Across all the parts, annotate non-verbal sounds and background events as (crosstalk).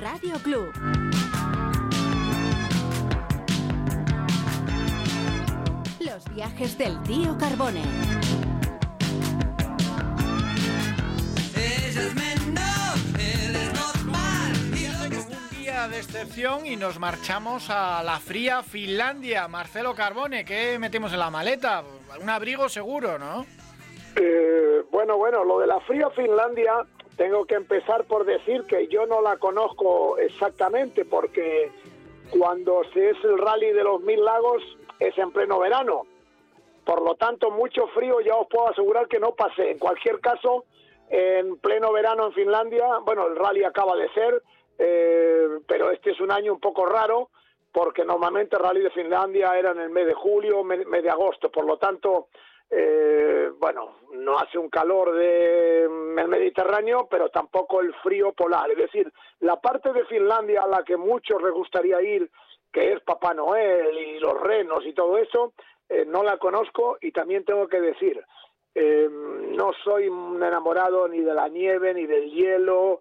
Radio Club. Los viajes del tío Carbone. Excepción y nos marchamos a la fría Finlandia. Marcelo Carbone, ¿qué metemos en la maleta? Un abrigo seguro, ¿no? Eh, bueno, bueno, lo de la fría Finlandia, tengo que empezar por decir que yo no la conozco exactamente porque cuando se es el rally de los mil lagos es en pleno verano. Por lo tanto, mucho frío ya os puedo asegurar que no pasé. En cualquier caso, en pleno verano en Finlandia, bueno, el rally acaba de ser, eh, pero este es un año un poco raro porque normalmente el rally de Finlandia era en el mes de julio, mes, de agosto. Por lo tanto, eh, bueno, no hace un calor de el Mediterráneo, pero tampoco el frío polar. Es decir, la parte de Finlandia a la que muchos les gustaría ir, que es Papá Noel y los renos y todo eso, eh, no la conozco y también tengo que decir, eh, no soy enamorado ni de la nieve ni del hielo,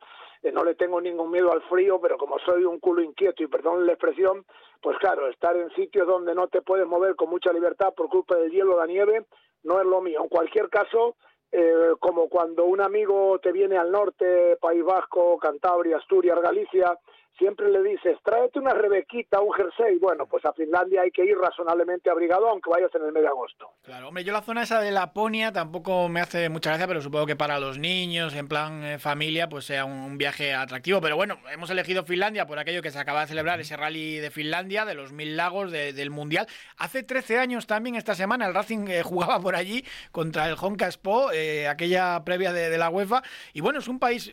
no le tengo ningún miedo al frío, pero como soy un culo inquieto y perdón la expresión, pues claro, estar en sitios donde no te puedes mover con mucha libertad por culpa del hielo o la nieve no es lo mío. En cualquier caso, eh, como cuando un amigo te viene al norte, País Vasco, Cantabria, Asturias, Galicia, siempre le dices, tráete una rebequita, un jersey. Bueno, pues a Finlandia hay que ir razonablemente abrigado, aunque vayas en el mes de agosto. Claro, hombre, yo la zona esa de Laponia tampoco me hace mucha gracia, pero supongo que para los niños, en plan eh, familia, pues sea un, un viaje atractivo. Pero bueno, hemos elegido Finlandia por aquello que se acaba de celebrar, ese rally de Finlandia, de los mil lagos, de- del Mundial. Hace 13 años también, esta semana, el Racing eh, (laughs) jugaba por allí contra el Honka Expo, eh, aquella previa de, de la UEFA. Y bueno, es un país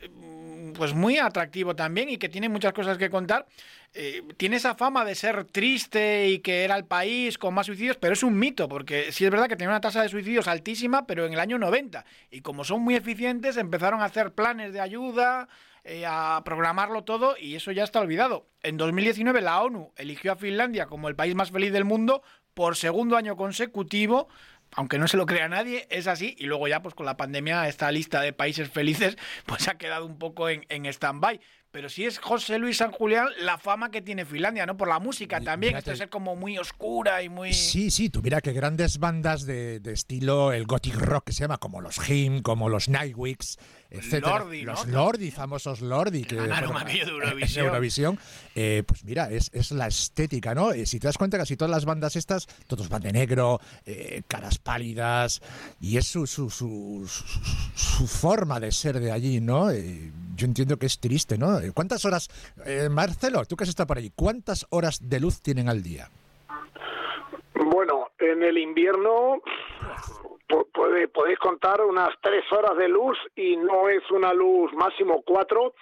pues muy atractivo también y que tiene muchas cosas que contar. Eh, tiene esa fama de ser triste y que era el país con más suicidios, pero es un mito, porque sí es verdad que tenía una tasa de suicidios altísima, pero en el año 90. Y como son muy eficientes, empezaron a hacer planes de ayuda, eh, a programarlo todo, y eso ya está olvidado. En 2019 la ONU eligió a Finlandia como el país más feliz del mundo por segundo año consecutivo, aunque no se lo crea nadie, es así. Y luego ya, pues con la pandemia, esta lista de países felices, (laughs) pues ha quedado un poco en, en stand-by. Pero sí es José Luis San Julián la fama que tiene Finlandia, ¿no? Por la música también. mírate. Esto de ser como muy oscura y muy... Sí, sí, tú mira que grandes bandas de, de estilo, el gothic rock que se llama, como los Him, como los Nightwigs, etcétera. Lordi, ¿no? Los Lordi, famosos Lordi, que Ganaron aquello de en Eurovisión. Eurovisión. Eh, pues mira, es, es la estética, ¿no? Eh, si te das cuenta, casi todas las bandas estas, todos van de negro, eh, caras pálidas, y es su, su, su, su- forma de ser de allí, ¿no? Eh, yo entiendo que es triste, ¿no? Eh, ¿Cuántas horas, eh, Marcelo, tú que has estado por allí, cuántas horas de luz tienen al día? En el invierno puede, podéis contar unas tres horas de luz y no es una luz máximo cuatro,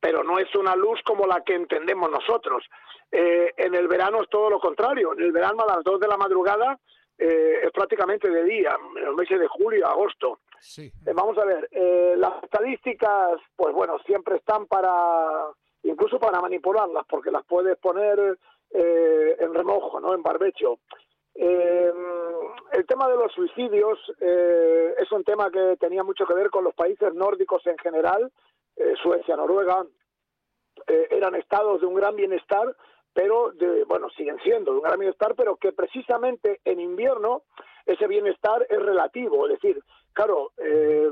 pero no es una luz como la que entendemos nosotros. Eh, en el verano es todo lo contrario. En el verano a las dos de la madrugada eh, es prácticamente de día, en los meses de julio agosto. Sí. Eh, vamos a ver, eh, las estadísticas, pues bueno, siempre están para, incluso para manipularlas, porque las puedes poner eh, en remojo, ¿no? En barbecho. Eh, el tema de los suicidios eh, es un tema que tenía mucho que ver con los países nórdicos en general, eh, Suecia, Noruega, eh, eran estados de un gran bienestar, pero de, bueno, siguen siendo de un gran bienestar, pero que precisamente en invierno ese bienestar es relativo, es decir, claro, eh,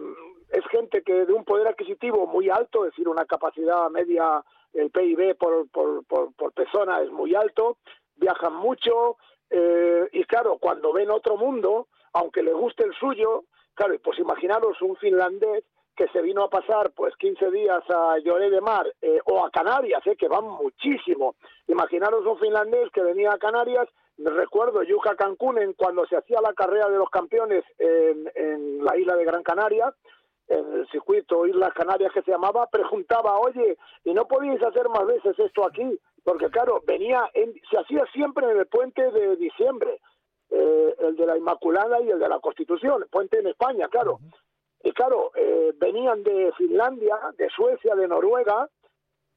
es gente que de un poder adquisitivo muy alto, es decir, una capacidad media, el PIB por persona es muy alto, viajan mucho, eh, y claro, cuando ven otro mundo, aunque les guste el suyo, claro, pues imaginaros un finlandés que se vino a pasar pues 15 días a Lloré de Mar eh, o a Canarias, eh, que van muchísimo. Imaginaros un finlandés que venía a Canarias, recuerdo Yuca Cancún en cuando se hacía la carrera de los campeones en, en la isla de Gran Canaria, en el circuito Islas Canarias que se llamaba, preguntaba, oye, ¿y no podéis hacer más veces esto aquí? Porque claro, venía, en- se hacía siempre en el puente de diciembre, eh, el de la Inmaculada y el de la Constitución, el puente en España, claro. Y claro, eh, venían de Finlandia, de Suecia, de Noruega,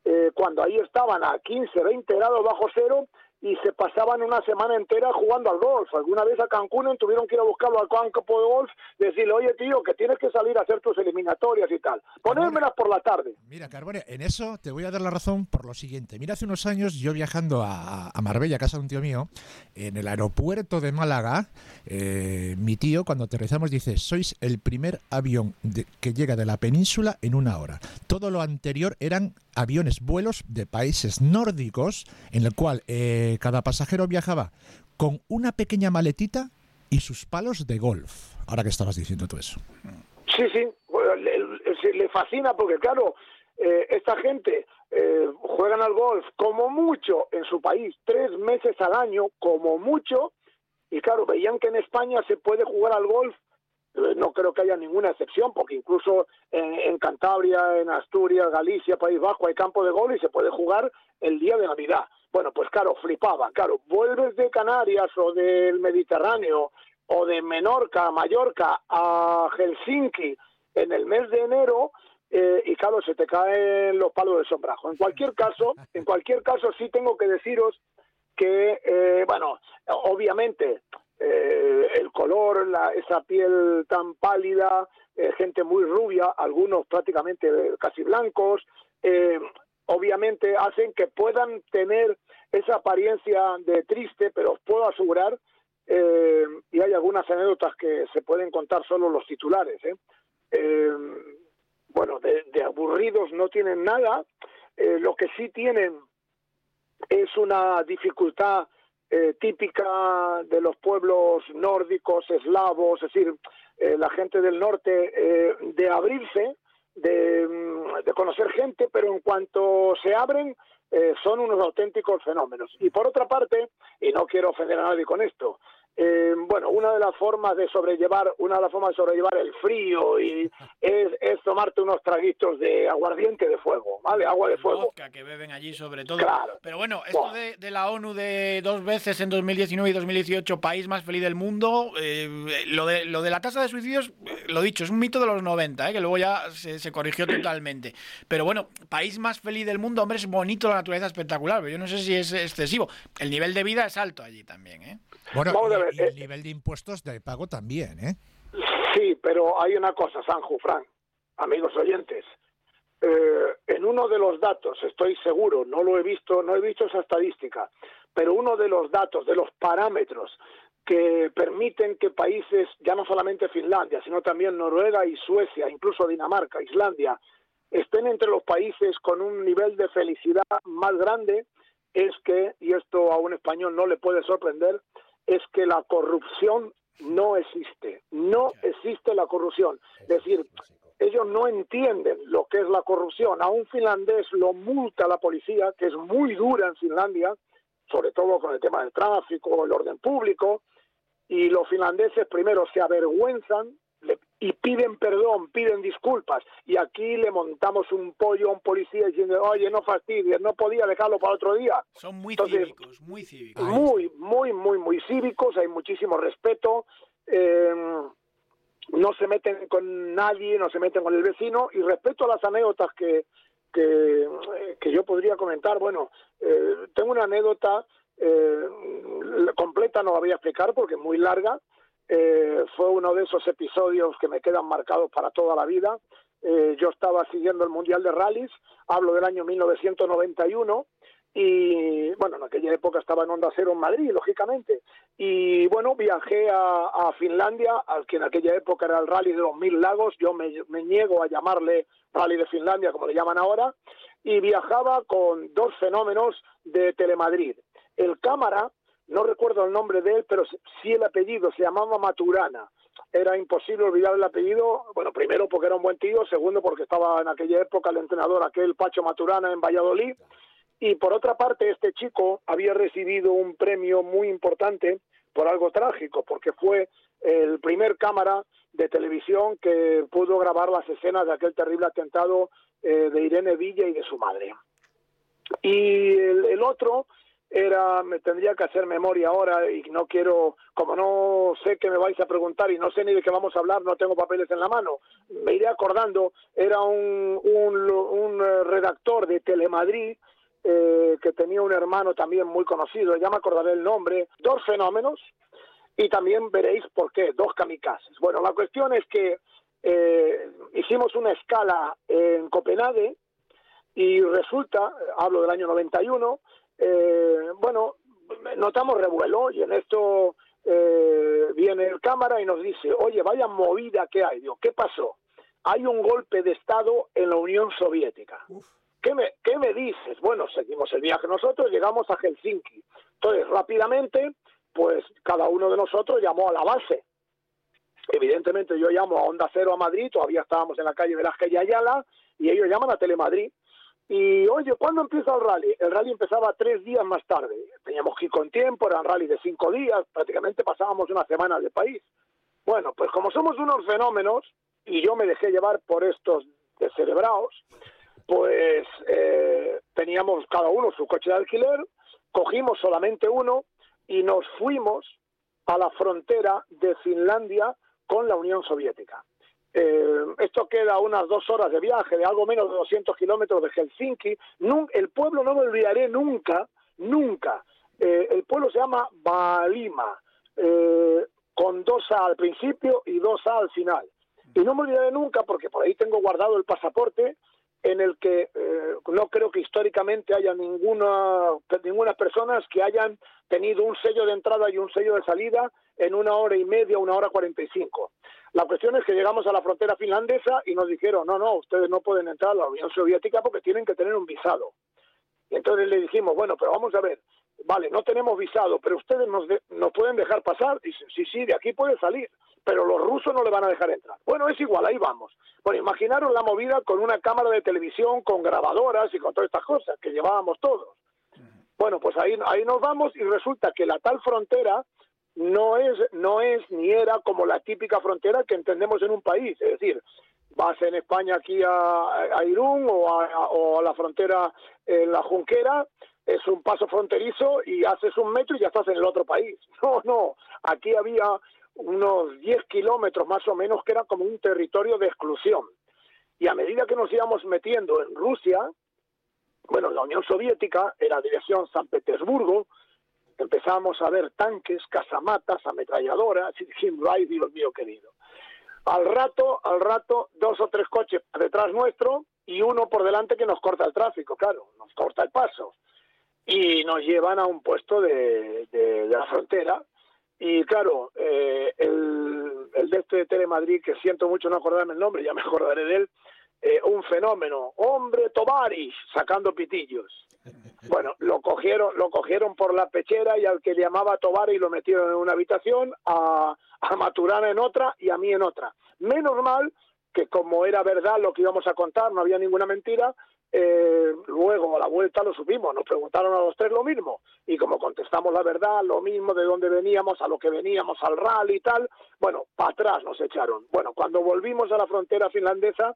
eh, cuando ahí estaban a 15, 20 grados bajo cero, y se pasaban una semana entera jugando al golf. Alguna vez a Cancún tuvieron que ir a buscarlo al campo de golf, decirle, oye tío, que tienes que salir a hacer tus eliminatorias y tal. Ponérmelas por la tarde. Mira, Carbone, en eso te voy a dar la razón por lo siguiente. Mira, hace unos años yo viajando a, Marbella, casa de un tío mío, en el aeropuerto de Málaga, eh, mi tío cuando aterrizamos dice, sois el primer avión que llega de la península en una hora. Todo lo anterior eran aviones, vuelos de países nórdicos, en el cual eh, cada pasajero viajaba con una pequeña maletita y sus palos de golf. Ahora que estabas diciendo tú eso. Sí, sí, le, fascina porque claro, eh, esta gente eh, juegan al golf como mucho en su país, tres meses al año, como mucho, y claro, veían que en España se puede jugar al golf eh, no creo que haya ninguna excepción, porque incluso en, Cantabria, en Asturias, Galicia, País Bajo hay campo de gol y se puede jugar el día de Navidad. Bueno, pues claro, flipaba, claro, vuelves de Canarias o del Mediterráneo o de Menorca, Mallorca a Helsinki en el mes de enero eh, y claro, se te caen los palos de sombrajo. En cualquier caso, en cualquier caso sí tengo que deciros que, eh, bueno, obviamente eh, el color, la, esa piel tan pálida, eh, gente muy rubia, algunos prácticamente casi blancos, eh, obviamente hacen que puedan tener esa apariencia de triste, pero os puedo asegurar, y hay algunas anécdotas que se pueden contar solo los titulares, bueno, de, aburridos no tienen nada, lo que sí tienen es una dificultad eh, típica de los pueblos nórdicos, eslavos, es decir, eh, la gente del norte, eh, de abrirse, de, mm, de, conocer gente, pero en cuanto se abren, son unos auténticos fenómenos. Y por otra parte, y no quiero ofender a nadie con esto, eh, bueno, una de las formas de sobrellevar, una de las formas de sobrellevar el frío y (laughs) es, tomarte unos traguitos de aguardiente de fuego, ¿vale? Agua de fuego. que beben allí sobre todo. Claro. Pero bueno, esto de, la ONU de dos veces en 2019 y 2018 país más feliz del mundo, eh, lo, de, lo de la tasa de suicidios, eh, lo dicho, es un mito de los 90, que luego ya se, corrigió (clears throat) totalmente. Pero bueno, país más feliz del mundo, hombre, es bonito la naturaleza espectacular, pero yo no sé si es excesivo. El nivel de vida es alto allí también, ¿eh? Bueno, y, el eh, nivel de impuestos de pago también, ¿eh? Sí, pero hay una cosa, Sanju, Fran, amigos oyentes. Eh, en uno de los datos, estoy seguro, no lo he visto, no he visto esa estadística, pero uno de los datos, de los parámetros que permiten que países, ya no solamente Finlandia, sino también Noruega y Suecia, incluso Dinamarca, Islandia, estén entre los países con un nivel de felicidad más grande, es que, y esto a un español no le puede sorprender, es que la corrupción no existe. No existe la corrupción. Es decir, ellos no entienden lo que es la corrupción. A un finlandés lo multa la policía, que es muy dura en Finlandia, sobre todo con el tema del tráfico, el orden público, y los finlandeses primero se avergüenzan y piden perdón, piden disculpas. Y aquí le montamos un pollo a un policía diciendo, oye, no fastidies, no podía dejarlo para otro día. Son muy cívicos, muy cívicos. Muy, muy, muy, muy cívicos, hay muchísimo respeto. Eh, no se meten con nadie, no se meten con el vecino. Y respecto a las anécdotas que, que, que yo podría comentar, bueno, eh, tengo una anécdota eh, completa, no la voy a explicar porque es muy larga eh, fue uno de esos episodios que me quedan marcados para toda la vida. Eh, yo estaba siguiendo el Mundial de Rallys, hablo del año 1991, y bueno, en aquella época estaba en Onda Cero en Madrid, lógicamente, y bueno, viajé a, Finlandia, al que en aquella época era el Rally de los Mil Lagos, yo me, me niego a llamarle Rally de Finlandia como le llaman ahora, y viajaba con dos fenómenos de Telemadrid. El cámara no recuerdo el nombre de él, pero sí el apellido, se llamaba Maturana. Era imposible olvidar el apellido, bueno, primero porque era un buen tío, segundo porque estaba en aquella época el entrenador aquel Pacho Maturana en Valladolid, y por otra parte este chico había recibido un premio muy importante por algo trágico, porque fue el primer cámara de televisión que pudo grabar las escenas de aquel terrible atentado eh, de Irene Villa y de su madre. Y el otro era, me tendría que hacer memoria ahora y no quiero, como no sé qué me vais a preguntar y no sé ni de qué vamos a hablar, no tengo papeles en la mano, me iré acordando, era un, un, un eh, redactor de Telemadrid, eh, que tenía un hermano también muy conocido, ya me acordaré el nombre, dos fenómenos, y también veréis por qué, dos kamikazes. Bueno, la cuestión es que eh, hicimos una escala en Copenhague y resulta, hablo del año 91, eh, bueno, notamos revuelo y en esto eh, viene el cámara y nos dice, oye, vaya movida que hay. Digo, ¿qué pasó? Hay un golpe de Estado en la Unión Soviética. ¿Qué me, ¿Qué me dices? Bueno, seguimos el viaje nosotros, llegamos a Helsinki. Entonces, rápidamente, pues cada uno de nosotros llamó a la base. Evidentemente yo llamo a Onda Cero a Madrid, todavía estábamos en la calle Velázquez y Ayala, y ellos llaman a Telemadrid. Y oye, ¿cuándo empieza el rally? El rally empezaba tres días más tarde. Teníamos que ir con tiempo, eran rally de cinco días, prácticamente pasábamos una semana de país. Bueno, pues como somos unos fenómenos, y yo me dejé llevar por estos descerebrados, pues eh, teníamos cada uno su coche de alquiler, cogimos solamente uno y nos fuimos a la frontera de Finlandia con la Unión Soviética. Eh, esto queda unas dos horas de viaje, de algo menos de 200 kilómetros de Helsinki. el pueblo no me olvidaré nunca, nunca. Eh, el pueblo se llama Balima, eh, con dos A al principio y dos A al final. Y no me olvidaré nunca porque por ahí tengo guardado el pasaporte en el que eh, no creo que históricamente haya ninguna ninguna personas que hayan tenido un sello de entrada y un sello de salida en una hora y media, una hora cuarenta y cinco. La cuestión es que llegamos a la frontera finlandesa y nos dijeron, no, no, ustedes no pueden entrar a la Unión Soviética porque tienen que tener un visado. Y entonces le dijimos, bueno, pero vamos a ver, vale, no tenemos visado, pero ustedes nos, nos pueden dejar pasar. Dicen, sí, sí, de aquí puede salir pero los rusos no le van a dejar entrar. Bueno, es igual, ahí vamos. Bueno, imaginaros la movida con una cámara de televisión, con grabadoras y con todas estas cosas que llevábamos todos. Bueno, pues ahí, ahí nos vamos y resulta que la tal frontera no es, no es ni era como la típica frontera que entendemos en un país. Es decir, vas en España aquí a, Irún o a, o a la frontera en la Junquera, es un paso fronterizo y haces un metro y ya estás en el otro país. (laughs) No, no, aquí había unos 10 kilómetros más o menos que era como un territorio de exclusión. Y a medida que nos íbamos metiendo en Rusia, bueno, la Unión Soviética era dirección San Petersburgo, empezamos a ver tanques, casamatas, ametralladoras, dijimos, ay Dios mío querido. Al rato, al rato, dos o tres coches detrás nuestro y uno por delante que nos corta el tráfico, claro, nos corta el paso. Y nos llevan a un puesto de, de la frontera y claro, eh, el, el de este de Telemadrid, que siento mucho no acordarme el nombre, ya me acordaré de él, eh, un fenómeno, hombre Tovaris, sacando pitillos. Bueno, lo cogieron, lo cogieron por la pechera y al que llamaba Tovaris lo metieron en una habitación, a, a Maturana en otra y a mí en otra. Menos mal que como era verdad lo que íbamos a contar, no había ninguna mentira, eh, luego a la vuelta lo supimos, nos preguntaron a los tres lo mismo y como contestamos la verdad, lo mismo de dónde veníamos, a lo que veníamos al rally y tal, bueno, para atrás nos echaron. Bueno, cuando volvimos a la frontera finlandesa,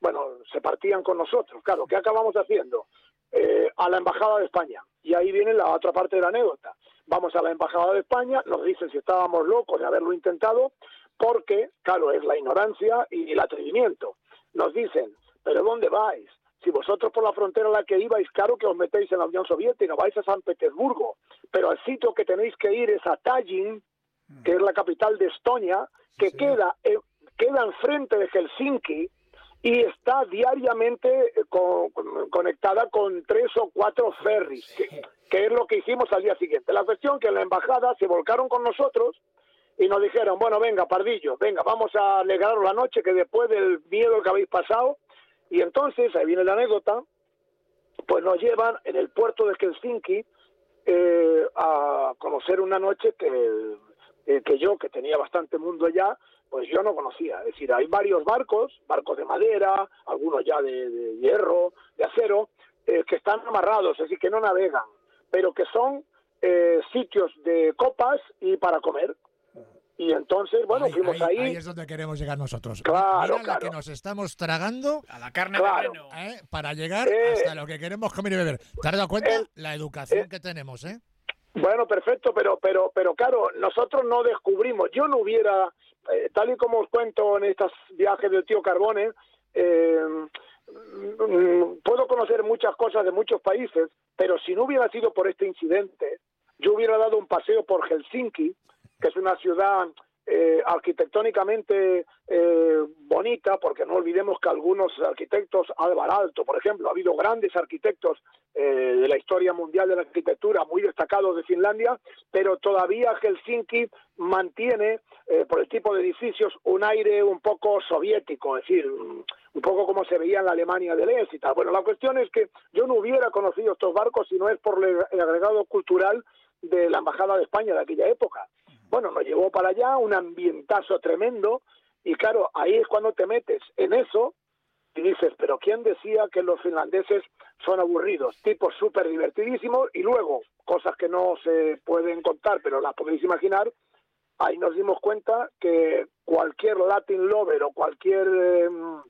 bueno, se partían con nosotros, claro, ¿qué acabamos haciendo? Eh, a la Embajada de España. Y ahí viene la otra parte de la anécdota. Vamos a la Embajada de España, nos dicen si estábamos locos de haberlo intentado, porque, claro, es la ignorancia y el atrevimiento. Nos dicen, ¿pero dónde vais? Si vosotros por la frontera a la que ibais, claro que os metéis en la Unión Soviética, vais a San Petersburgo, pero al sitio que tenéis que ir es a Tallinn, que es la capital de Estonia, que queda, eh, queda enfrente de Helsinki y está diariamente eh, conectada con tres o cuatro ferries, que, que es lo que hicimos al día siguiente. La cuestión que en la embajada se volcaron con nosotros y nos dijeron, bueno, venga, Pardillo, venga, vamos a alegraros la noche, que después del miedo que habéis pasado, y entonces, ahí viene la anécdota, pues nos llevan en el puerto de Helsinki eh, a conocer una noche que, eh, que yo, que tenía bastante mundo allá, pues yo no conocía. Es decir, hay varios barcos, barcos de madera, algunos ya de, hierro, de acero, eh, que están amarrados, es decir, que no navegan, pero que son sitios de copas y para comer. Y entonces, bueno, fuimos ahí, ahí. es donde queremos llegar nosotros. Claro, Mira claro. que nos estamos tragando. A la carne Claro. de reno. ¿eh? Para llegar Eh. hasta lo que queremos comer y beber. ¿Te has dado cuenta? Eh. La educación Eh. que tenemos, ¿eh? Bueno, perfecto, pero, pero, pero claro, nosotros no descubrimos. Yo no hubiera, eh, tal y como os cuento en estos viajes del tío Carbone, eh, mm, puedo conocer muchas cosas de muchos países, pero si no hubiera sido por este incidente, yo hubiera dado un paseo por Helsinki, que es una ciudad eh, arquitectónicamente eh, bonita, porque no olvidemos que algunos arquitectos, Álvaro Alto, por ejemplo, ha habido grandes arquitectos eh, de la historia mundial de la arquitectura muy destacados de Finlandia, pero todavía Helsinki mantiene, por el tipo de edificios, un aire un poco soviético, es decir, un poco como se veía en la Alemania del Este y tal. Bueno, la cuestión es que yo no hubiera conocido estos barcos si no es por el agregado cultural de la Embajada de España de aquella época. Bueno, nos llevó para allá, un ambientazo tremendo, y claro, ahí es cuando te metes en eso y dices, pero ¿quién decía que los finlandeses son aburridos? Tipos súper divertidísimos, y luego, cosas que no se pueden contar, pero las podéis imaginar, ahí nos dimos cuenta que cualquier Latin lover o cualquier em,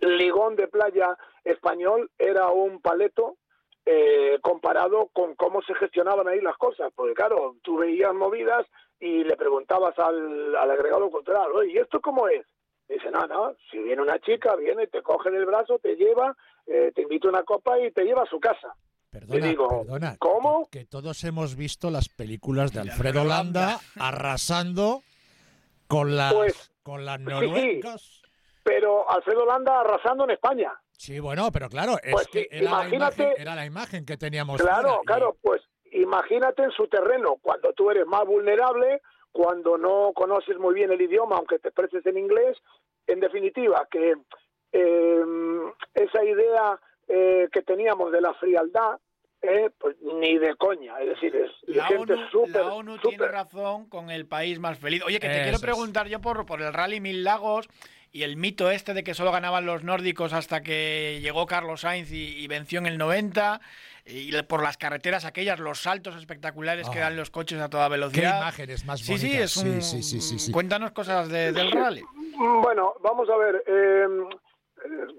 ligón de playa español era un paleto eh, comparado con cómo se gestionaban ahí las cosas. Porque claro, tú veías movidas y le preguntabas al, agregado cultural, oye, ¿y esto cómo es? dice, no, no, si viene una chica, viene, te coge del brazo, te lleva, eh, te invita a una copa y te lleva a su casa. Perdona, perdona, ¿cómo? Que, todos hemos visto las películas de Alfredo Landa arrasando con las, pues, con las noruegas. pero Alfredo Landa arrasando en España. Sí, bueno, pero claro, es pues que era, la imagen, era, la imagen, que teníamos. Claro, claro, pues imagínate en su terreno, cuando tú eres más vulnerable, cuando no conoces muy bien el idioma, aunque te expreses en inglés, en definitiva, que em, esa idea eh, que teníamos de la frialdad, eh, pues ni de coña, es decir, es la gente super, La ONU tiene razón con el país más feliz. Oye, que te quiero preguntar yo por, por el Rally Mil Lagos y el mito este de que solo ganaban los nórdicos hasta que llegó Carlos Sainz y, venció en el 90 y por las carreteras aquellas, los saltos espectaculares que ah. dan los coches a toda velocidad. Qué imágenes más bonitas. Sí, sí, es un... sí, sí, sí, Cuéntanos cosas del rally. Bueno, vamos a ver. Em,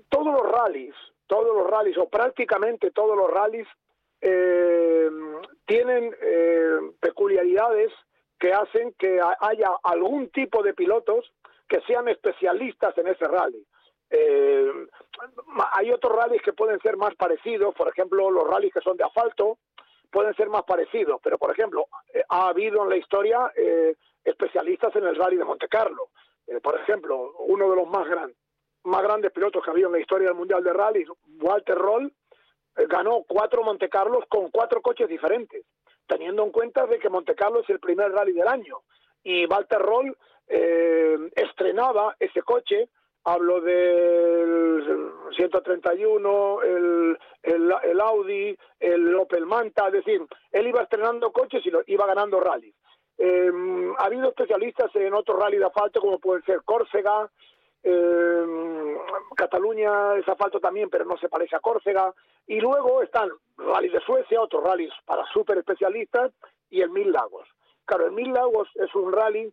todos los rallies, todos los rallies, o prácticamente todos los rallies, em, tienen em, peculiaridades que hacen que haya algún tipo de pilotos que sean especialistas en ese rally. Eh, hay otros rallies que pueden ser más parecidos, por ejemplo, los rallies que son de asfalto pueden ser más parecidos, pero por ejemplo, eh, ha habido en la historia eh, especialistas en el rally de Monte Carlo. por ejemplo, uno de los más, más grandes pilotos que ha habido en la historia del Mundial de Rally, Walter Roll, ganó cuatro Monte Carlos con cuatro coches diferentes, teniendo en cuenta de que Monte Carlo es el primer rally del año. Y Walter Roll eh, estrenaba ese coche, hablo del 131, el, el, Audi, el Opel Manta, es decir, él iba estrenando coches y lo, iba ganando rallies. Eh, ha habido especialistas en otros rally de asfalto como pueden ser Córcega, eh, Cataluña es asfalto también, pero no se parece a Córcega. Y luego están rally de Suecia, otros rallies para super especialistas, y el Mil Lagos. Claro, el Mil Lagos es un rally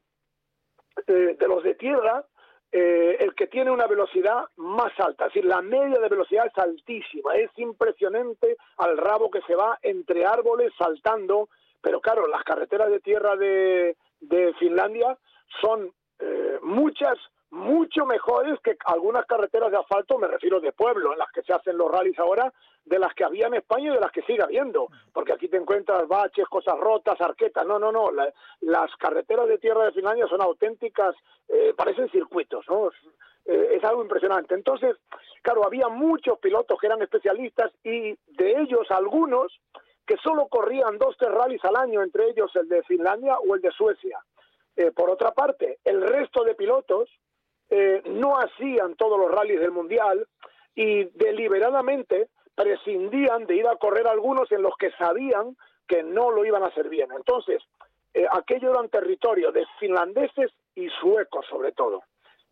eh, de los de tierra, eh, el que tiene una velocidad más alta, es decir, la media de velocidad es altísima, es impresionante al rabo que se va entre árboles saltando, pero claro, las carreteras de tierra de, de Finlandia son eh, muchas mucho mejores que algunas carreteras de asfalto, me refiero de pueblo, en las que se hacen los rallies ahora, de las que había en España y de las que sigue habiendo, porque aquí te encuentras baches, cosas rotas, arquetas, no, no, no, las carreteras de tierra de Finlandia son auténticas, eh, parecen circuitos, ¿no? Eh, es algo impresionante. Entonces, claro, había muchos pilotos que eran especialistas y de ellos algunos que solo corrían dos, tres rallies al año, entre ellos el de Finlandia o el de Suecia. Eh, por otra parte, el resto de pilotos, eh, no hacían todos los rallies del Mundial y deliberadamente prescindían de ir a correr algunos en los que sabían que no lo iban a hacer bien. Entonces, eh, aquello eran territorio de finlandeses y suecos sobre todo.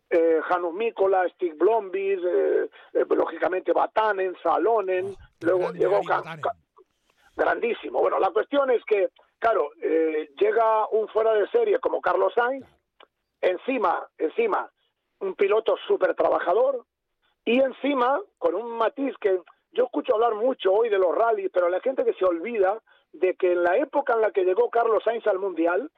Eh, Janus Mikola, Stig Blombis, eh, lógicamente Batanen, Salonen, ah, luego llegó grandísimo. Bueno, la cuestión es que, claro, llega un fuera de serie como Carlos Sainz, encima, encima, un piloto súper trabajador y encima con un matiz que yo escucho hablar mucho hoy de los rallies, pero la gente que se olvida de que en la época en la que llegó Carlos Sainz al Mundial,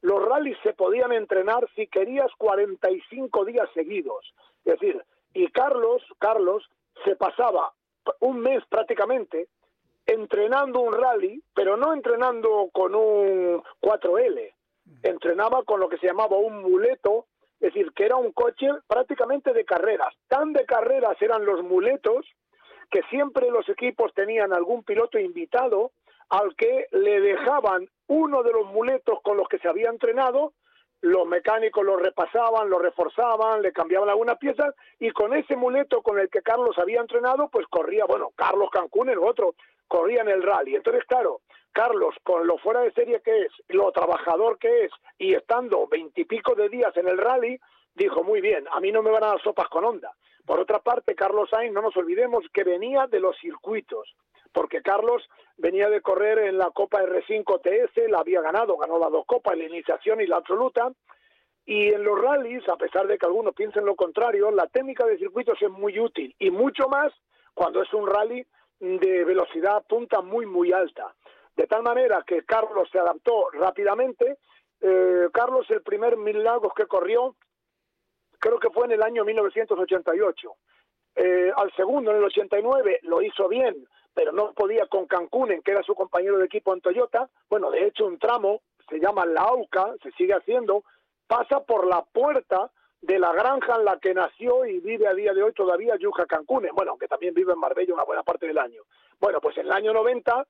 los rallies se podían entrenar si querías 45 días seguidos. Es decir, y Carlos, Carlos se pasaba un mes prácticamente entrenando un rally, pero no entrenando con un 4L, entrenaba con lo que se llamaba un muleto, es decir, que era un coche prácticamente de carreras. Tan de carreras eran los muletos que siempre los equipos tenían algún piloto invitado al que le dejaban uno de los muletos con los que se había entrenado, los mecánicos lo repasaban, lo reforzaban, le cambiaban algunas piezas y con ese muleto con el que Carlos había entrenado, pues corría, bueno, Carlos Cancún, el otro, corría en el rally. Entonces, claro, Carlos, con lo fuera de serie que es, lo trabajador que es y estando veintipico de días en el rally, dijo, muy bien, a mí no me van a dar sopas con onda. Por otra parte, Carlos Sainz, no nos olvidemos que venía de los circuitos, porque Carlos venía de correr en la Copa R5 TS, la había ganado, ganó las dos copas, la iniciación y la absoluta, y en los rallies, a pesar de que algunos piensen lo contrario, la técnica de circuitos es muy útil, y mucho más cuando es un rally de velocidad punta muy, muy alta. De tal manera que Carlos se adaptó rápidamente. Eh, Carlos, el primer mil lagos que corrió, creo que fue en el año 1988. Eh, al segundo, en el 89, lo hizo bien, pero no podía con Cancún, en que era su compañero de equipo en Toyota. Bueno, de hecho, un tramo, se llama La Auca, se sigue haciendo, pasa por la puerta de la granja en la que nació y vive a día de hoy todavía Yuja Cancún, bueno, aunque también vive en Marbella una buena parte del año. Bueno, pues en el año 90,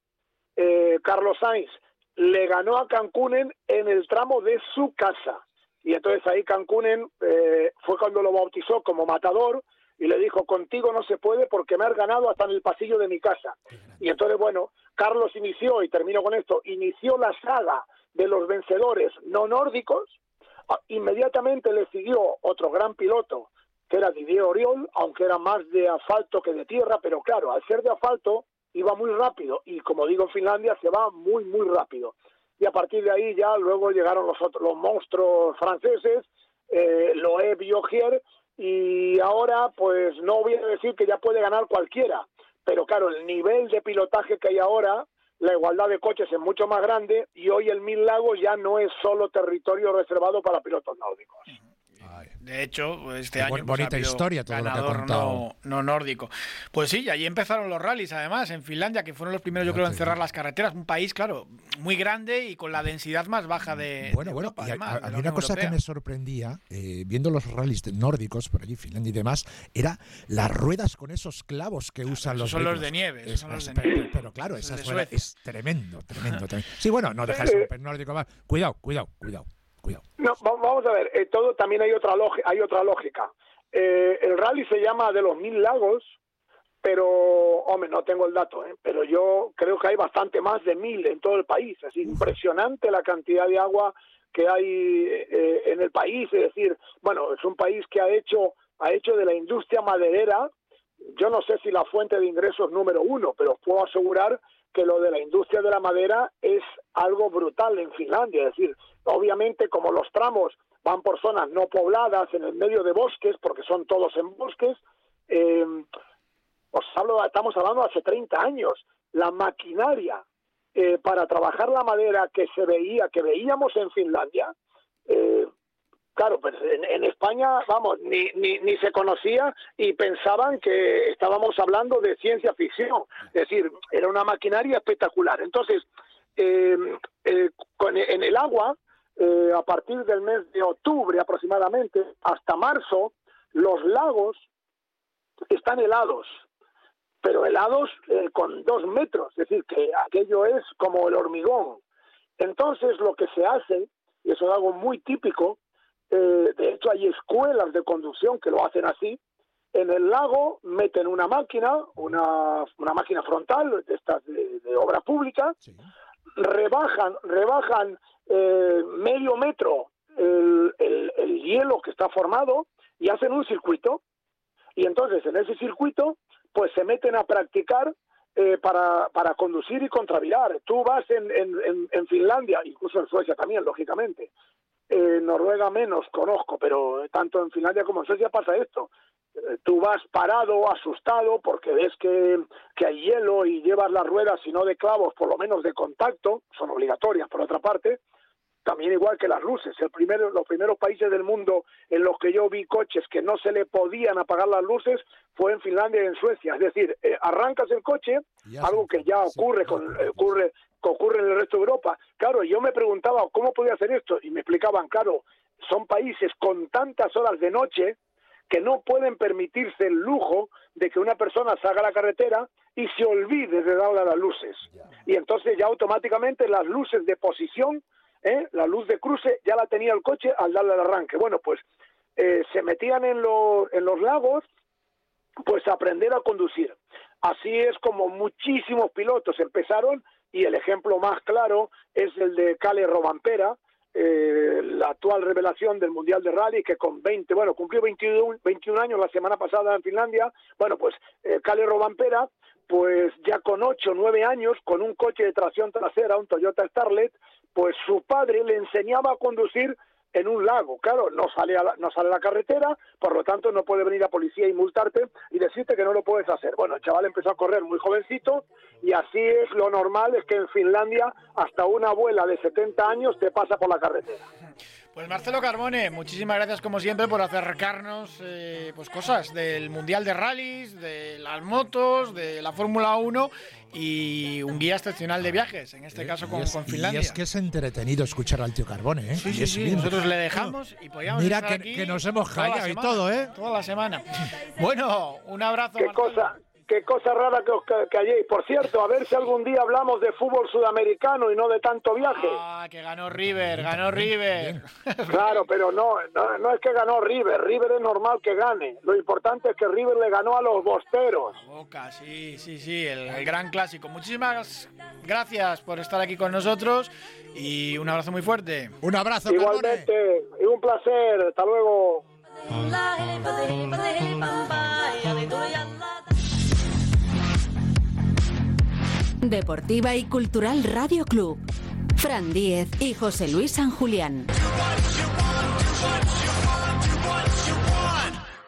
eh, Carlos Sainz le ganó a Cancún en el tramo de su casa. Y entonces ahí Cancún eh, fue cuando lo bautizó como matador y le dijo, contigo no se puede porque me has ganado hasta en el pasillo de mi casa. Y entonces, bueno, Carlos inició, y termino con esto, inició la saga de los vencedores no nórdicos, ah, inmediatamente le siguió otro gran piloto, que era Didier Oriol, aunque era más de asfalto que de tierra, pero claro, al ser de asfalto iba muy rápido, y como digo en Finlandia, se va muy, muy rápido. Y a partir de ahí ya luego llegaron los otros los monstruos franceses, eh, Loeb y Ogier, y ahora pues no voy a decir que ya puede ganar cualquiera, pero claro, el nivel de pilotaje que hay ahora, la igualdad de coches es mucho más grande y hoy el Mil Lagos ya no es solo territorio reservado para pilotos náuticos. De hecho, este año. Bonita pues, historia todo lo que ha contado. No, nórdico. Pues sí, allí empezaron los rallies, además, en Finlandia, que fueron los primeros, yo creo, en cerrar las carreteras. Un país, claro, muy grande y con la densidad más baja de. Bueno, bueno, a, mí una cosa que me sorprendía, eh, viendo los rallies nórdicos por allí, Finlandia y demás, era las ruedas con esos clavos que usan los. Son los de nieve. pero, claro, esa es tremendo, tremendo, tremendo. Sí, bueno, no dejas de ser nórdico más. Cuidado, cuidado, cuidado. No, vamos a ver, eh, todo también hay otra, hay otra lógica. Eh, el rally se llama de los mil lagos, pero, hombre, no tengo el dato, ¿eh? pero yo creo que hay bastante más de mil en todo el país. Es impresionante la cantidad de agua que hay en el país. Es decir, bueno, es un país que ha hecho, ha hecho de la industria maderera, yo no sé si la fuente de ingresos número uno, pero puedo asegurar que lo de la industria de la madera es algo brutal en Finlandia. Es decir, obviamente como los tramos van por zonas no pobladas, en el medio de bosques, porque son todos en bosques, eh, os hablo, estamos hablando hace 30 años, la maquinaria eh, para trabajar la madera que se veía, que veíamos en Finlandia, eh, Claro, pues en, España, vamos, ni, ni, ni, se conocía y pensaban que estábamos hablando de ciencia ficción. Es decir, era una maquinaria espectacular. Entonces, eh, eh, en el agua, eh, a partir del mes de octubre aproximadamente hasta marzo, los lagos están helados, pero helados con dos metros, es decir, que aquello es como el hormigón. Entonces, lo que se hace, y eso es algo muy típico, eh, de hecho, hay escuelas de conducción que lo hacen así. En el lago meten una máquina, una, una máquina frontal de estas de, obra pública, rebajan, rebajan eh, medio metro el, el, hielo que está formado y hacen un circuito. Y entonces en ese circuito, pues se meten a practicar eh, para, para conducir y contravirar. Tú vas en, en, en, Finlandia, incluso en Suecia también, lógicamente, en Noruega menos conozco, pero tanto en Finlandia como en Suecia pasa esto. Eh, tú vas parado, asustado, porque ves que, que hay hielo y llevas las ruedas, si no de clavos, por lo menos de contacto, son obligatorias por otra parte, también igual que las luces. El primero, los primeros países del mundo en los que yo vi coches que no se le podían apagar las luces fue en Finlandia y en Suecia. Es decir, eh, arrancas el coche, algo que ya ocurre con eh, ocurre que ocurre en el resto de Europa. Claro, yo me preguntaba cómo podía hacer esto y me explicaban, claro, son países con tantas horas de noche que no pueden permitirse el lujo de que una persona salga a la carretera y se olvide de darle a las luces. Y entonces ya automáticamente las luces de posición, ¿eh? la luz de cruce, ya la tenía el coche al darle al arranque. Bueno, pues eh, se metían en, en los lagos, pues a aprender a conducir. Así es como muchísimos pilotos empezaron y el ejemplo más claro es el de Cale Robampera, eh, la actual revelación del Mundial de Rally, que con 20, bueno, cumplió 21, 21 años la semana pasada en Finlandia, bueno, pues eh, Cale Robampera, pues ya con 8 o 9 años, con un coche de tracción trasera, un Toyota Starlet, pues su padre le enseñaba a conducir en un lago. Claro, no sale, a la, no sale la carretera, por lo tanto no puede venir la policía y multarte y decirte que no lo puedes hacer. Bueno, el chaval empezó a correr muy jovencito y así es lo normal, es que en Finlandia hasta una abuela de 70 años te pasa por la carretera. Pues Marcelo Carbone, muchísimas gracias como siempre por acercarnos eh, pues cosas del Mundial de Rallys, de las motos, de la Fórmula 1 y un guía excepcional de viajes, en este caso con, Finlandia. Y es que es entretenido escuchar al tío Carbone, ¿eh? Sí, sí, sí. Nosotros le dejamos y podíamos Mira estar que, aquí que nos hemos callado y todo, ¿eh? Toda la semana. Bueno, un abrazo. Qué Marcelo. cosa, qué cosa rara que os ca- calléis. Por cierto, a ver si algún día hablamos de fútbol sudamericano y no de tanto viaje. Ah, que ganó River, ganó River. Claro, pero no, no, no es que ganó River. River es normal que gane. Lo importante es que River le ganó a los bosteros. Boca, sí, sí, sí, el, el gran clásico. Muchísimas gracias por estar aquí con nosotros y un abrazo muy fuerte. Un abrazo, Carbone. Igualmente, y un placer. Hasta luego. Deportiva y Cultural Radio Club. Fran Diez y José Luis San Julián.